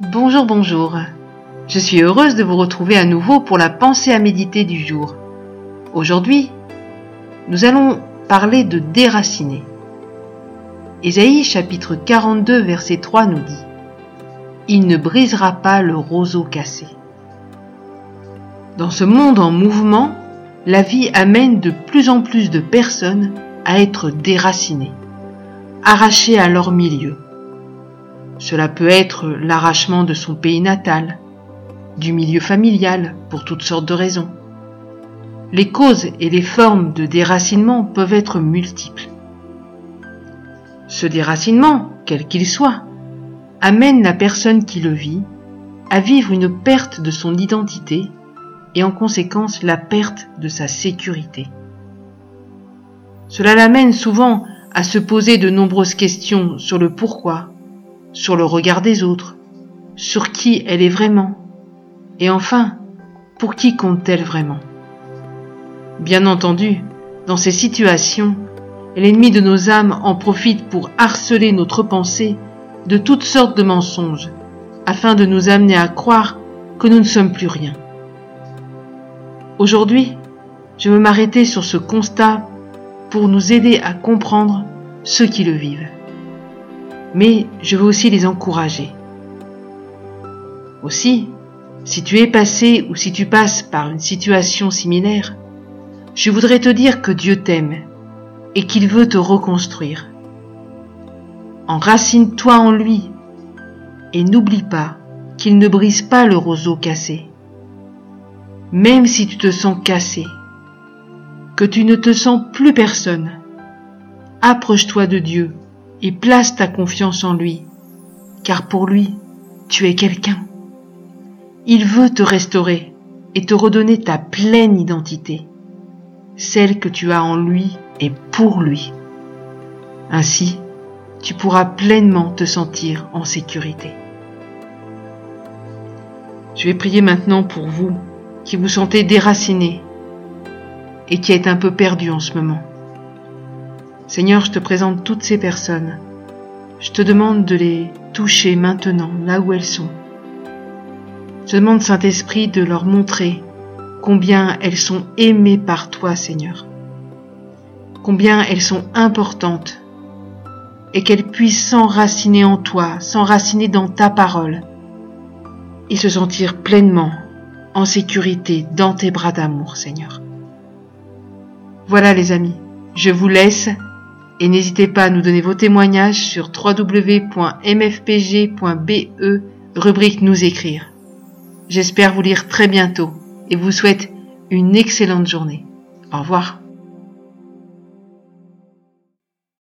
Bonjour, bonjour. Je suis heureuse de vous retrouver à nouveau pour la pensée à méditer du jour. Aujourd'hui, nous allons parler de déraciner. Ésaïe chapitre 42 verset 3 nous dit Il ne brisera pas le roseau cassé. Dans ce monde en mouvement, la vie amène de plus en plus de personnes à être déracinées, arrachées à leur milieu cela peut être l'arrachement de son pays natal, du milieu familial, pour toutes sortes de raisons. Les causes et les formes de déracinement peuvent être multiples. Ce déracinement, quel qu'il soit, amène la personne qui le vit à vivre une perte de son identité et en conséquence la perte de sa sécurité. Cela l'amène souvent à se poser de nombreuses questions sur le pourquoi, sur le regard des autres, sur qui elle est vraiment, et enfin, pour qui compte-t-elle vraiment? Bien entendu, dans ces situations, l'ennemi de nos âmes en profite pour harceler notre pensée de toutes sortes de mensonges, afin de nous amener à croire que nous ne sommes plus rien. Aujourd'hui, je veux m'arrêter sur ce constat pour nous aider à comprendre ceux qui le vivent mais je veux aussi les encourager. Aussi, si tu es passé ou si tu passes par une situation similaire, je voudrais te dire que Dieu t'aime et qu'il veut te reconstruire. Enracine-toi en lui et n'oublie pas qu'il ne brise pas le roseau cassé. Même si tu te sens cassé, que tu ne te sens plus personne, approche-toi de Dieu et place ta confiance en lui, car pour lui, tu es quelqu'un. Il veut te restaurer et te redonner ta pleine identité, celle que tu as en lui et pour lui. Ainsi, tu pourras pleinement te sentir en sécurité. Je vais prier maintenant pour vous qui vous sentez déraciné et qui êtes un peu perdu en ce moment. Seigneur, je te présente toutes ces personnes. Je te demande de les toucher maintenant, là où elles sont. Je demande, Saint-Esprit, de leur montrer combien elles sont aimées par toi, Seigneur. Combien elles sont importantes et qu'elles puissent s'enraciner en toi, s'enraciner dans ta parole et se sentir pleinement en sécurité dans tes bras d'amour, Seigneur. Voilà les amis, je vous laisse et n'hésitez pas à nous donner vos témoignages sur www.mfpg.be, rubrique Nous écrire. J'espère vous lire très bientôt et vous souhaite une excellente journée. Au revoir.